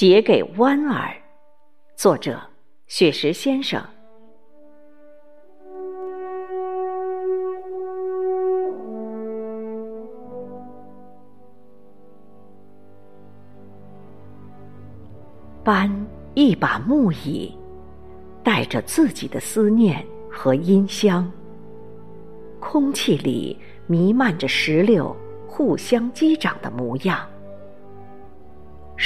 写给弯儿，作者雪石先生。搬一把木椅，带着自己的思念和音箱。空气里弥漫着石榴互相击掌的模样。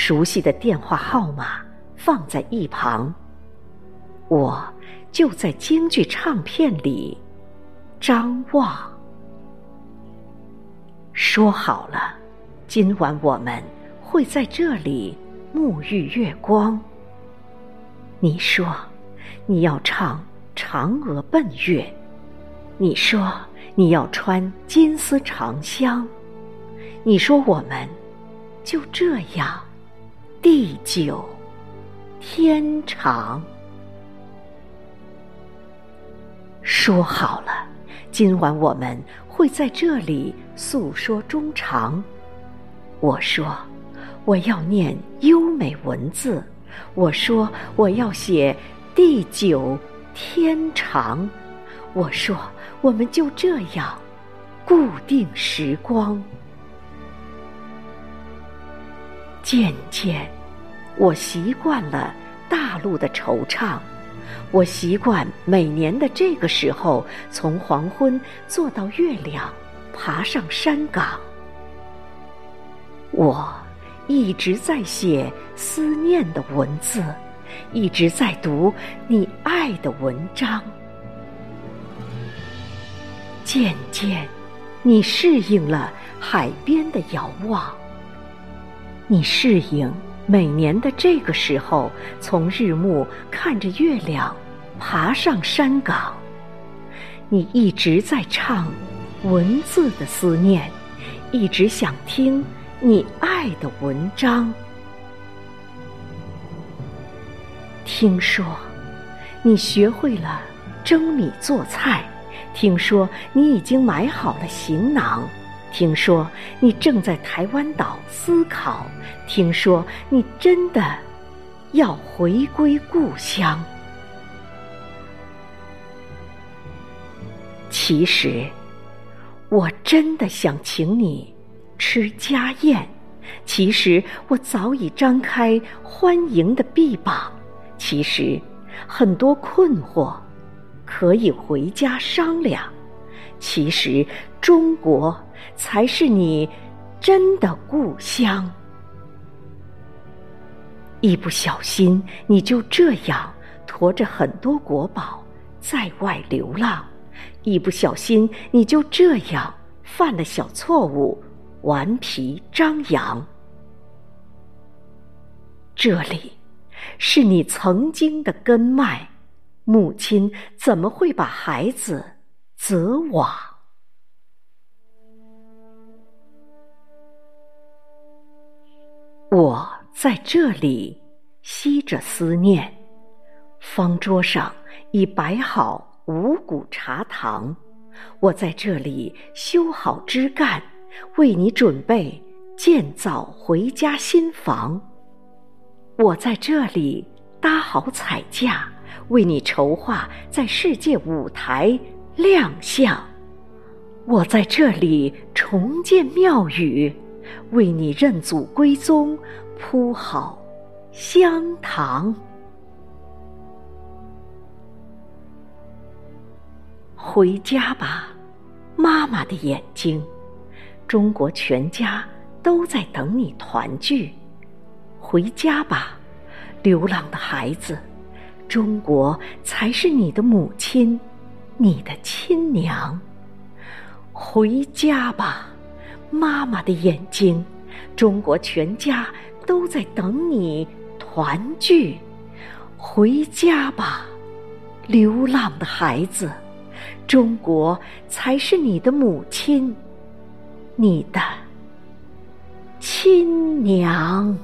熟悉的电话号码放在一旁，我就在京剧唱片里张望。说好了，今晚我们会在这里沐浴月光。你说你要唱《嫦娥奔月》，你说你要穿金丝长香，你说我们就这样。地久天长，说好了，今晚我们会在这里诉说衷肠。我说我要念优美文字，我说我要写地久天长，我说我们就这样固定时光。渐渐，我习惯了大陆的惆怅，我习惯每年的这个时候，从黄昏坐到月亮，爬上山岗。我一直在写思念的文字，一直在读你爱的文章。渐渐，你适应了海边的遥望。你适应每年的这个时候，从日暮看着月亮，爬上山岗。你一直在唱文字的思念，一直想听你爱的文章。听说你学会了蒸米做菜，听说你已经买好了行囊。听说你正在台湾岛思考，听说你真的要回归故乡。其实，我真的想请你吃家宴。其实，我早已张开欢迎的臂膀。其实，很多困惑可以回家商量。其实，中国才是你真的故乡。一不小心，你就这样驮着很多国宝在外流浪；一不小心，你就这样犯了小错误，顽皮张扬。这里是你曾经的根脉，母亲怎么会把孩子？则往，我在这里吸着思念。方桌上已摆好五谷茶糖，我在这里修好枝干，为你准备建造回家新房。我在这里搭好彩架，为你筹划在世界舞台。亮相，我在这里重建庙宇，为你认祖归宗，铺好香堂。回家吧，妈妈的眼睛，中国全家都在等你团聚。回家吧，流浪的孩子，中国才是你的母亲。你的亲娘，回家吧，妈妈的眼睛，中国全家都在等你团聚。回家吧，流浪的孩子，中国才是你的母亲，你的亲娘。